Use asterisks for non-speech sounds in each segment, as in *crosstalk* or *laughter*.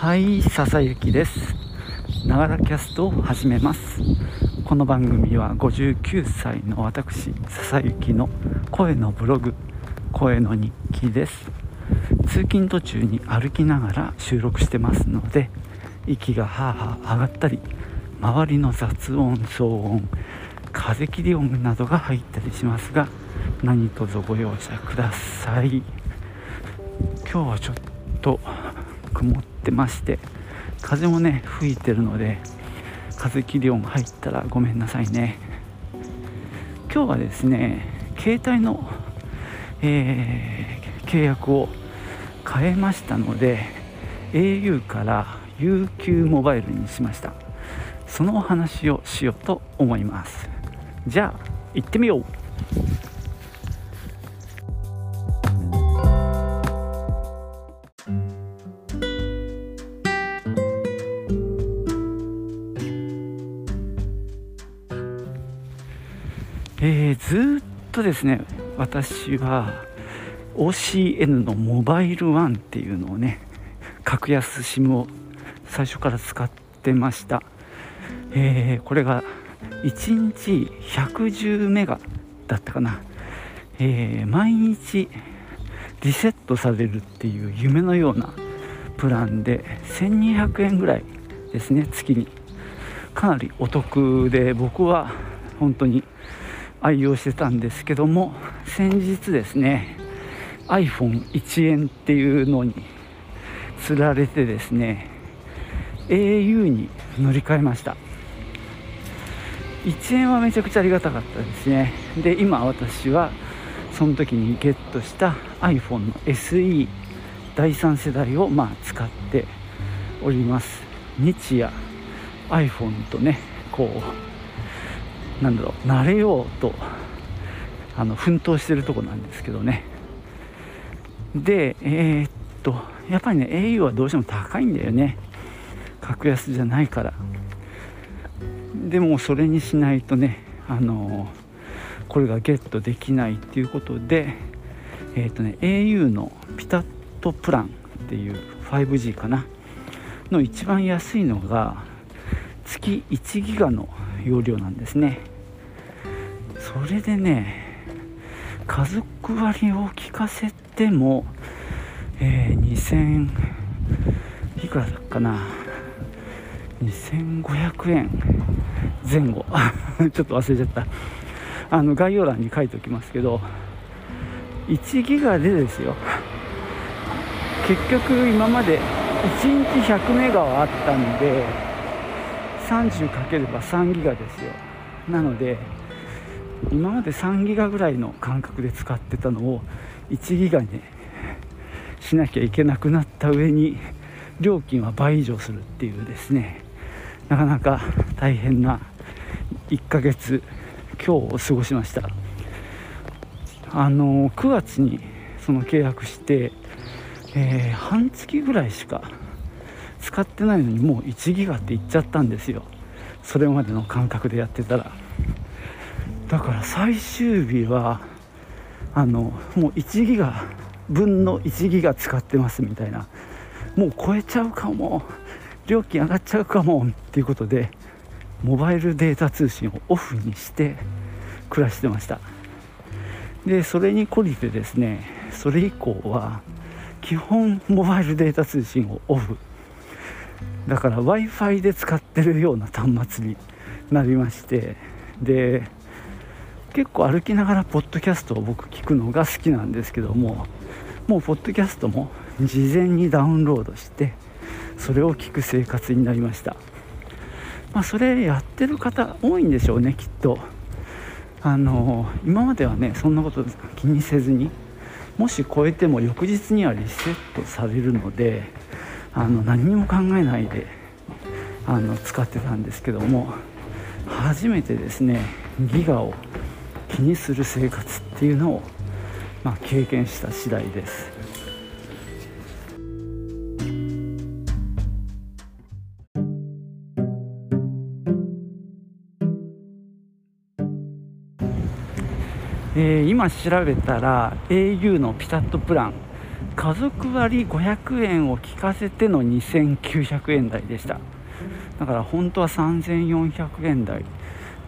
はい笹雪です。ながらキャストを始めます。この番組は59歳の私笹雪の声のブログ声の日記です。通勤途中に歩きながら収録してますので息がハーハー上がったり周りの雑音騒音風切り音などが入ったりしますが何卒ご容赦ください。今日はちょっと曇ってまして風もね吹いてるので風切り音入ったらごめんなさいね。今日はですね携帯の、えー、契約を変えましたので au から UQ モバイルにしました。そのお話をしようと思います。じゃあ行ってみよう。えー、ずっとですね私は OCN のモバイルワンっていうのをね格安 SIM を最初から使ってました、えー、これが1日110メガだったかな、えー、毎日リセットされるっていう夢のようなプランで1200円ぐらいですね月に。かなりお得で僕は本当に愛用してたんですけども先日ですね iPhone1 円っていうのにつられてですね au に乗り換えました。1円はめちゃくちゃありがたかったですね。で今私はその時にゲットした iPhone の SE 第3世代をまあ使っております。日夜 iPhone とねこうなんだろう慣れようとあの奮闘してるとこなんですけどね。でえー、っとやっぱりね au はどうしても高いんだよね。格安じゃないから。でもそれにしないとねあのこれがゲットできないっていうことでえー、っとね au のピタットプランっていう 5G かな。の一番安いのが月1ギガの容量なんですね。それでね家族割を聞かせても、えー、2000いくらだっかな。2500円前後。*laughs* ちょっと忘れちゃった。あの概要欄に書いておきますけど1ギガでですよ。結局今まで1日100メガはあったんで30かければ3ギガですよ。なので今まで3ギガぐらいの感覚で使ってたのを1ギガに *laughs* しなきゃいけなくなった上に料金は倍以上するっていうですね。なかなか大変な1ヶ月今日を過ごしました。あの9月にその契約して、えー、半月ぐらいしか使ってないのにもう1ギガって言っちゃったんですよ。それまでの感覚でやってたら。だから最終日はあのもう1ギガ分の1ギガ使ってますみたいな。もう超えちゃうかも。料金上がっちゃうかもっていうことでモバイルデータ通信をオフにして暮らしてました。でそれに懲りてですねそれ以降は基本モバイルデータ通信をオフ。だから w i f i で使ってるような端末になりましてで結構歩きながらポッドキャストを僕聞くのが好きなんですけどももうポッドキャストも事前にダウンロードしてそれを聞く生活になりました。まあそれやってる方多いんでしょうねきっと。あの今まではねそんなこと気にせずにもし超えても翌日にはリセットされるのであの何も考えないであの使ってたんですけども初めてですねギガを気にする生活っていうのを、まあ、経験した次第です。えー、今調べたら au のピタッとプラン家族割500円を聞かせての2900円台でした。だから本当は3400円台。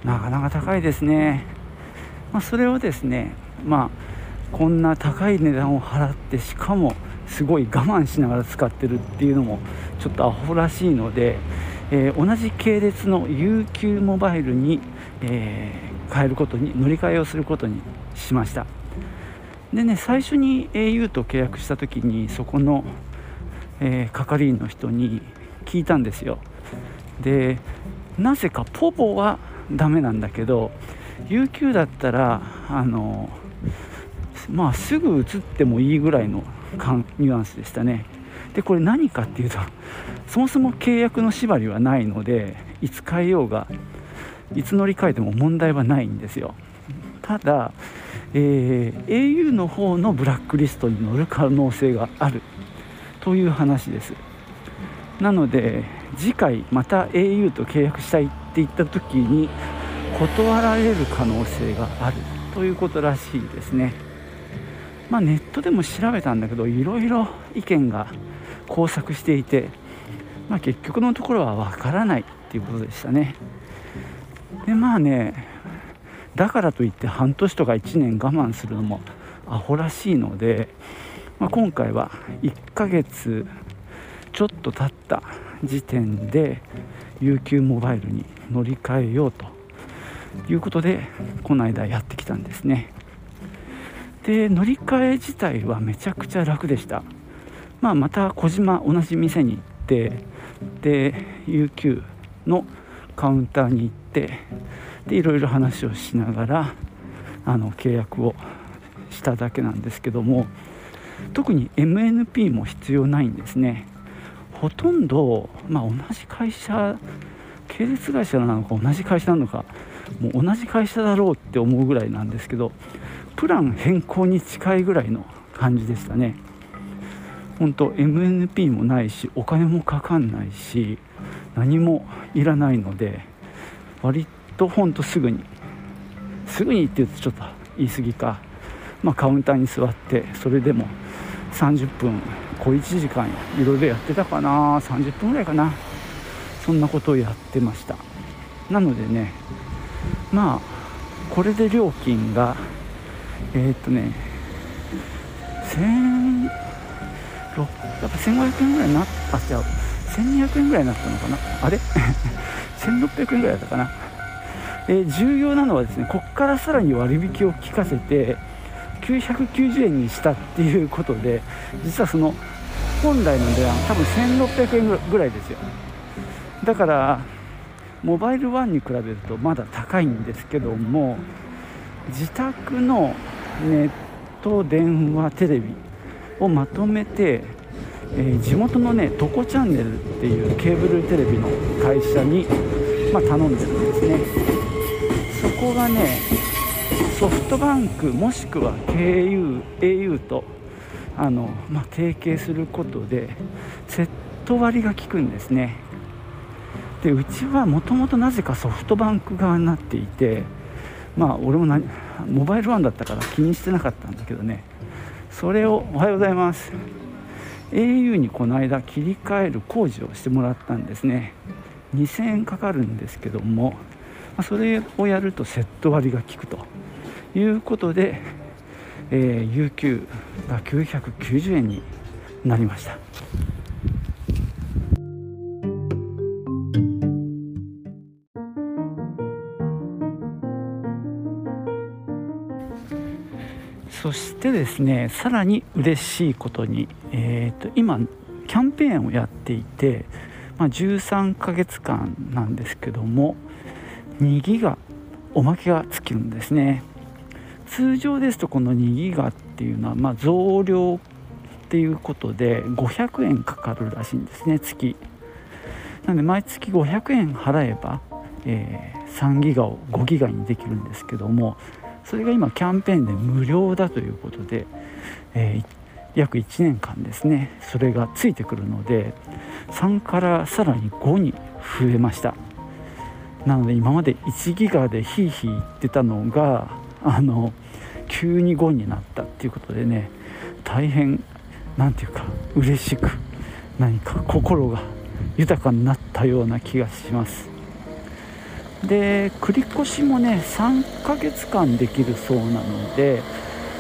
なかなか高いですね、まあ、それをですねまあこんな高い値段を払ってしかもすごい我慢しながら使ってるっていうのもちょっとアホらしいので、えー、同じ系列の UQ モバイルに、えー、変えることに乗り換えをすることにしました。でね最初に au と契約した時にそこの、えー、係員の人に聞いたんですよ。でなぜかポポはダメなんだけど UQ だったらあのまあすぐ移ってもいいぐらいのニュアンスでしたね。でこれ何かっていうとそもそも契約の縛りはないのでいつ変えようがいつ乗り換えても問題はないんですよ。ただ、えー、au の方のブラックリストに乗る可能性がある。という話です。なので次回また au と契約したいって言った時に断られる可能性がある。ということらしいですね。まあ、ネットでも調べたんだけどいろいろ意見が交錯していて、まあ、結局のところはわからないっていうことでしたね。でまあねだからといって半年とか1年我慢するのもアホらしいので、まあ、今回は1ヶ月ちょっと経った時点で UQ モバイルに乗り換えようということでこの間やってきたんですね。で乗り換え自体はめちゃくちゃ楽でした、まあ、また小島同じ店に行ってで UQ のカウンターに行ってでいろいろ話をしながらあの契約をしただけなんですけども特に MNP も必要ないんですね。ほとんど、まあ、同じ会社系列会社なのか同じ会社なのかもう同じ会社だろうって思うぐらいなんですけどプラン変更に近いぐらいの感じでしたね。本当 MNP もないしお金もかかんないし何もいらないので割とほんとすぐに。すぐにって言うとちょっと言い過ぎか、まあ、カウンターに座ってそれでも30分小1時間いろいろやってたかな。30分ぐらいかな。そんなことをやってました。なのでねまあこれで料金がえー、っとね1000やっぱ1500円ぐらいになったじゃあ1200円ぐらいになったのかな。あれ？*laughs* 1600円ぐらいだったかな、え、重要なのはですねここからさらに割引を効かせて990円にしたっていうことで実はその本来の値段多分1600円ぐらいですよ。だからモバイル1に比べるとまだ高いんですけども自宅のネット電話テレビをまとめて、えー、地元のねトコチャンネルっていうケーブルテレビの会社に、まあ、頼んでるんですね。そこがねソフトバンクもしくは KU au とあの、まあ、提携することでセット割が効くんですね。でうちはもともとなぜかソフトバンク側になっていてまあ俺も何モバイルワンだったから気にしてなかったんだけどね。それをおはようございます。au にこの間切り替える工事をしてもらったんですね。2000円かかるんですけども。まそれをやるとセット割が効くということで、えー、UQ が990円になりました。そしてですねさらに嬉しいことに、えーと、今キャンペーンをやっていて、まあ、13ヶ月間なんですけども2ギガおまけがつきるんですね。通常ですとこの2ギガっていうのは、ま、増量っていうことで500円かかるらしいんですね月。なので毎月500円払えば、えー、3ギガを5ギガにできるんですけどもそれが今キャンペーンで無料だということで、えー、約1年間ですねそれがついてくるので3からさらに5に増えました。なので今まで1ギガでヒーヒー言ってたのがあの急に5になったっていうことでね大変何て言うか嬉しく何か心が豊かになったような気がします。で繰越しもね3ヶ月間できるそうなので、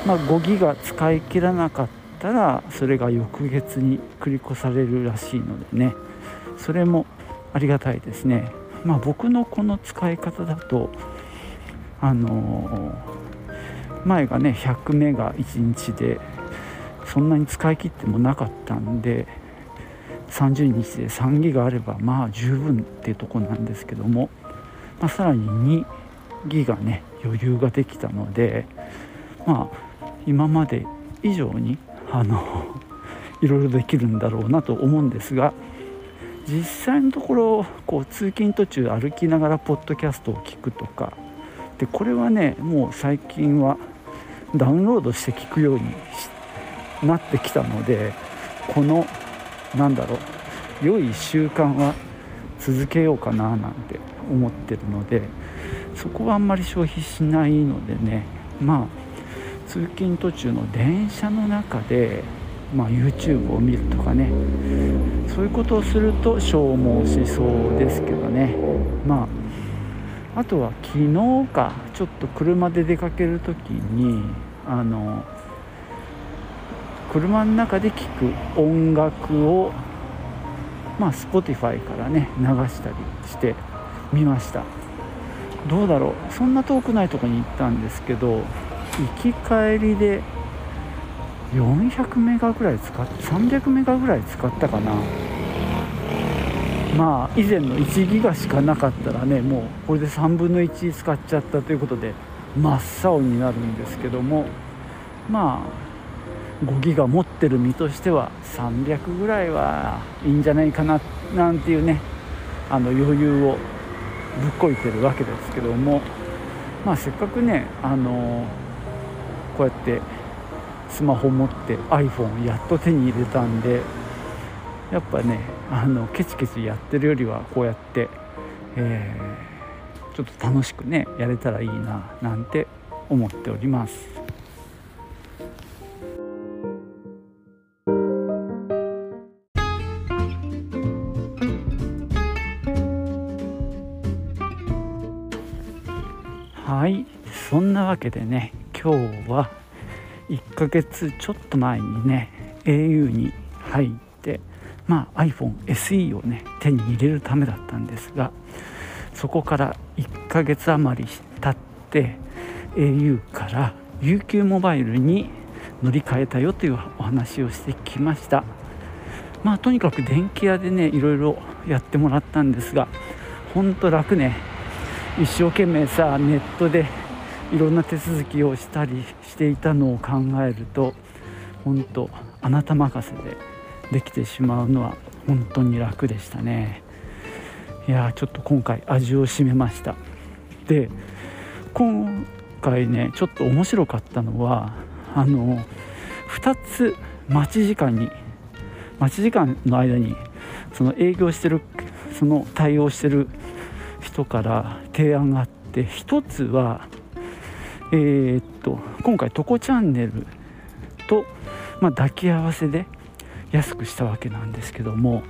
まあ、5ギガ使い切らなかったらそれが翌月に繰り越されるらしいのでねそれもありがたいですね。まあ僕のこの使い方だとあの、前がね100メガ1日でそんなに使い切ってもなかったんで30日で3ギガあればまあ十分っていうとこなんですけども、まあ、さらに2ギガね余裕ができたのでまあ今まで以上にあのいろいろできるんだろうなと思うんですが実際のところこう通勤途中歩きながらポッドキャストを聞くとか。でこれはねもう最近はダウンロードして聞くようになってきたのでこのなんだろう良い習慣は続けようかななんて思ってるのでそこはあんまり消費しないのでね。まあ通勤途中の電車の中で、まあ、YouTube を見るとかね。そういうことをすると消耗しそうですけどね。まああとは昨日かちょっと車で出かける時にあの車の中で聴く音楽をまあ Spotify からね流したりしてみました。どうだろう。そんな遠くないとこに行ったんですけど行き帰りで400メガぐらい使って300メガぐらい使ったかな。まあ以前の1ギガしかなかったらねもうこれで3分の1使っちゃったということで真っ青になるんですけども。まあ5ギガ持ってる身としては300ぐらいはいいんじゃないかななんていうねあの余裕をぶっこいてるわけですけども。まあせっかくねあのこうやってスマホ持って iPhone やっと手に入れたんでやっぱねあのケチケチやってるよりはこうやって、えー、ちょっと楽しくねやれたらいいななんて思っております。はいそんなわけでね今日は1ヶ月ちょっと前にね au に入ってまあ iPhone SE をね手に入れるためだったんですがそこから1ヶ月余り経って au から UQ モバイルに乗り換えたよというお話をしてきました。まあとにかく電気屋でねいろいろやってもらったんですがほんと楽ね。一生懸命さネットでいろんな手続きをしたりしていたのを考えると本当あなた任せでできてしまうのは本当に楽でしたね。いやちょっと今回味を占めました。で今回ねちょっと面白かったのはあの2つ待ち時間に待ち時間の間にその営業してるその対応してる人から提案があって1つはえー、っと今回「トコチャンネルと」まあ、抱き合わせで安くしたわけなんですけども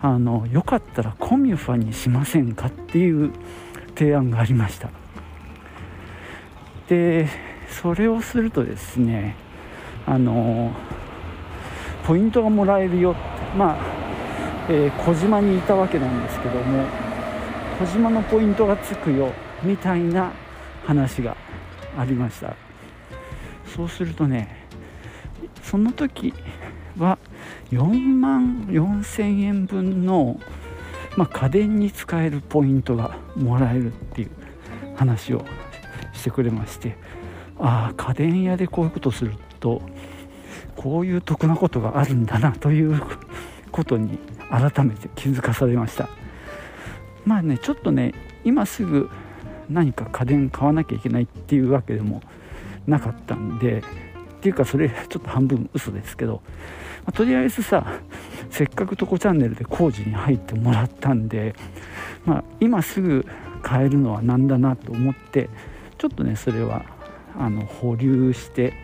あのよかったらコミュファにしませんかっていう提案がありました。でそれをするとですねあのポイントがもらえるよってまあ、えー、小島にいたわけなんですけども小島のポイントがつくよみたいな話がありました。そうするとねその時は4万4000円分の、まあ、家電に使えるポイントがもらえるっていう話をしてくれましてああ家電屋でこういうことするとこういう得なことがあるんだなということに改めて気づかされました。まあねちょっとね今すぐ何か家電買わなきゃいけないっていうわけでもなかったんでっていうかそれちょっと半分嘘ですけど、まあ、とりあえずさせっかく「トコチャンネル」で工事に入ってもらったんで、まあ、今すぐ買えるのは何だなと思ってちょっとねそれはあの保留して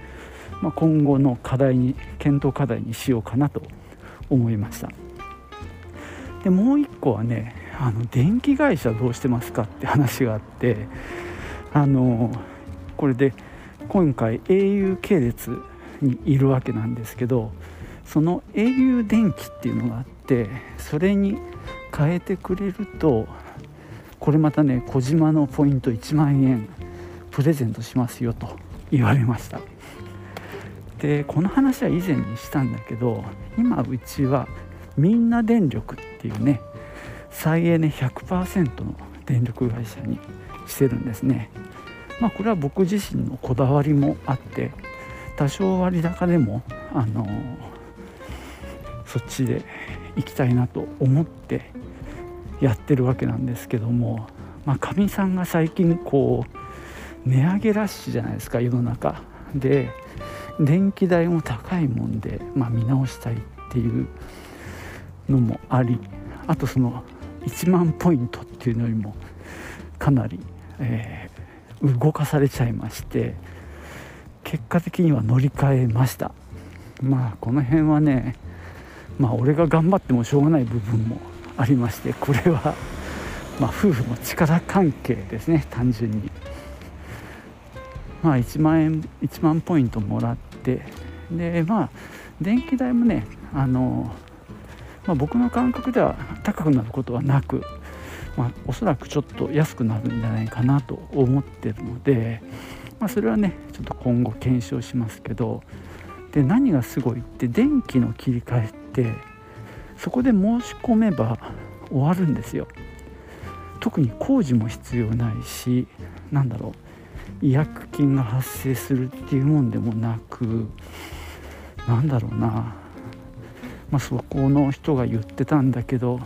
まあ、今後の課題に検討課題にしようかなと思いました。でもう一個はねあの電気会社どうしてますかって話があってあのこれで今回 au 系列にいるわけなんですけどその au 電気っていうのがあってそれに変えてくれるとこれまたね小島のポイント1万円プレゼントしますよと言われました。でこの話は以前にしたんだけど今うちはみんな電力っていうね再エネ100%の電力会社にしてるんですね。まあこれは僕自身のこだわりもあって多少割高でもあのそっちで行きたいなと思ってやってるわけなんですけどもまあかみさんが最近こう値上げラッシュじゃないですか世の中。で電気代も高いもんで、まあ、見直したいっていうのもありあとその1万ポイントっていうのよりもかなり、えー、動かされちゃいまして結果的には乗り換えました。まあこの辺はねまあ俺が頑張ってもしょうがない部分もありましてこれはまあ夫婦の力関係ですね単純に。まあ1万円1万ポイントもらってでまあ電気代もねあのまあ、僕の感覚では高くなることはなく、まあ、おそらくちょっと安くなるんじゃないかなと思ってるので、まあ、それはねちょっと今後検証しますけどで何がすごいって電気の切り替えってそこで申し込めば終わるんですよ。特に工事も必要ないしなんだろう違約金が発生するっていうもんでもなくなんだろうなまあ、そこの人が言ってたんだけど、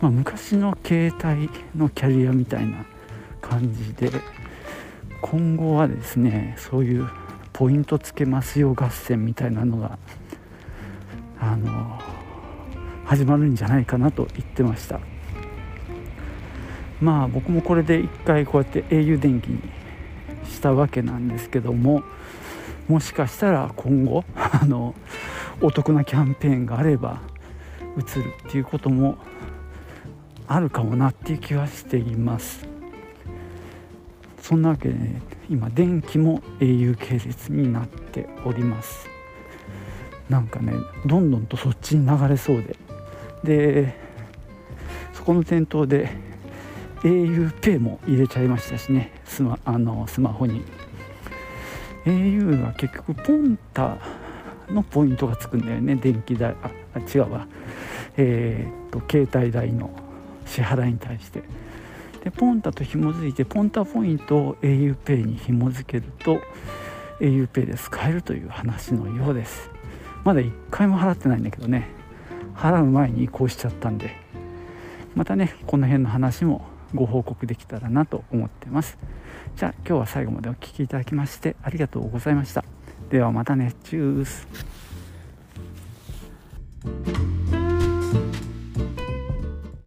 まあ、昔の携帯のキャリアみたいな感じで今後はですねそういうポイントつけますよ合戦みたいなのがあの始まるんじゃないかなと言ってました。まあ僕もこれで一回こうやって au 電気にしたわけなんですけどももしかしたら今後あのお得なキャンペーンがあれば移るっていうこともあるかもなっていう気はしています。そんなわけで、ね、今電気も au 系列になっております。なんかねどんどんとそっちに流れそうで。でそこの店頭で auPay も入れちゃいましたしね。スマあのスマホに。au は結局ポンタのポイントがつくんだよね。電気代。あ違うわ。えー、っと携帯代の支払いに対して。でポンタと紐づいてポンタポイントを auPay に紐づけると auPay で使えるという話のようです。まだ1回も払ってないんだけどね。払う前に移行しちゃったんで。またねこの辺の話もご報告できたらなと思ってます。じゃあ今日は最後までお聴きいただきましてありがとうございました。ではまたね。チュース。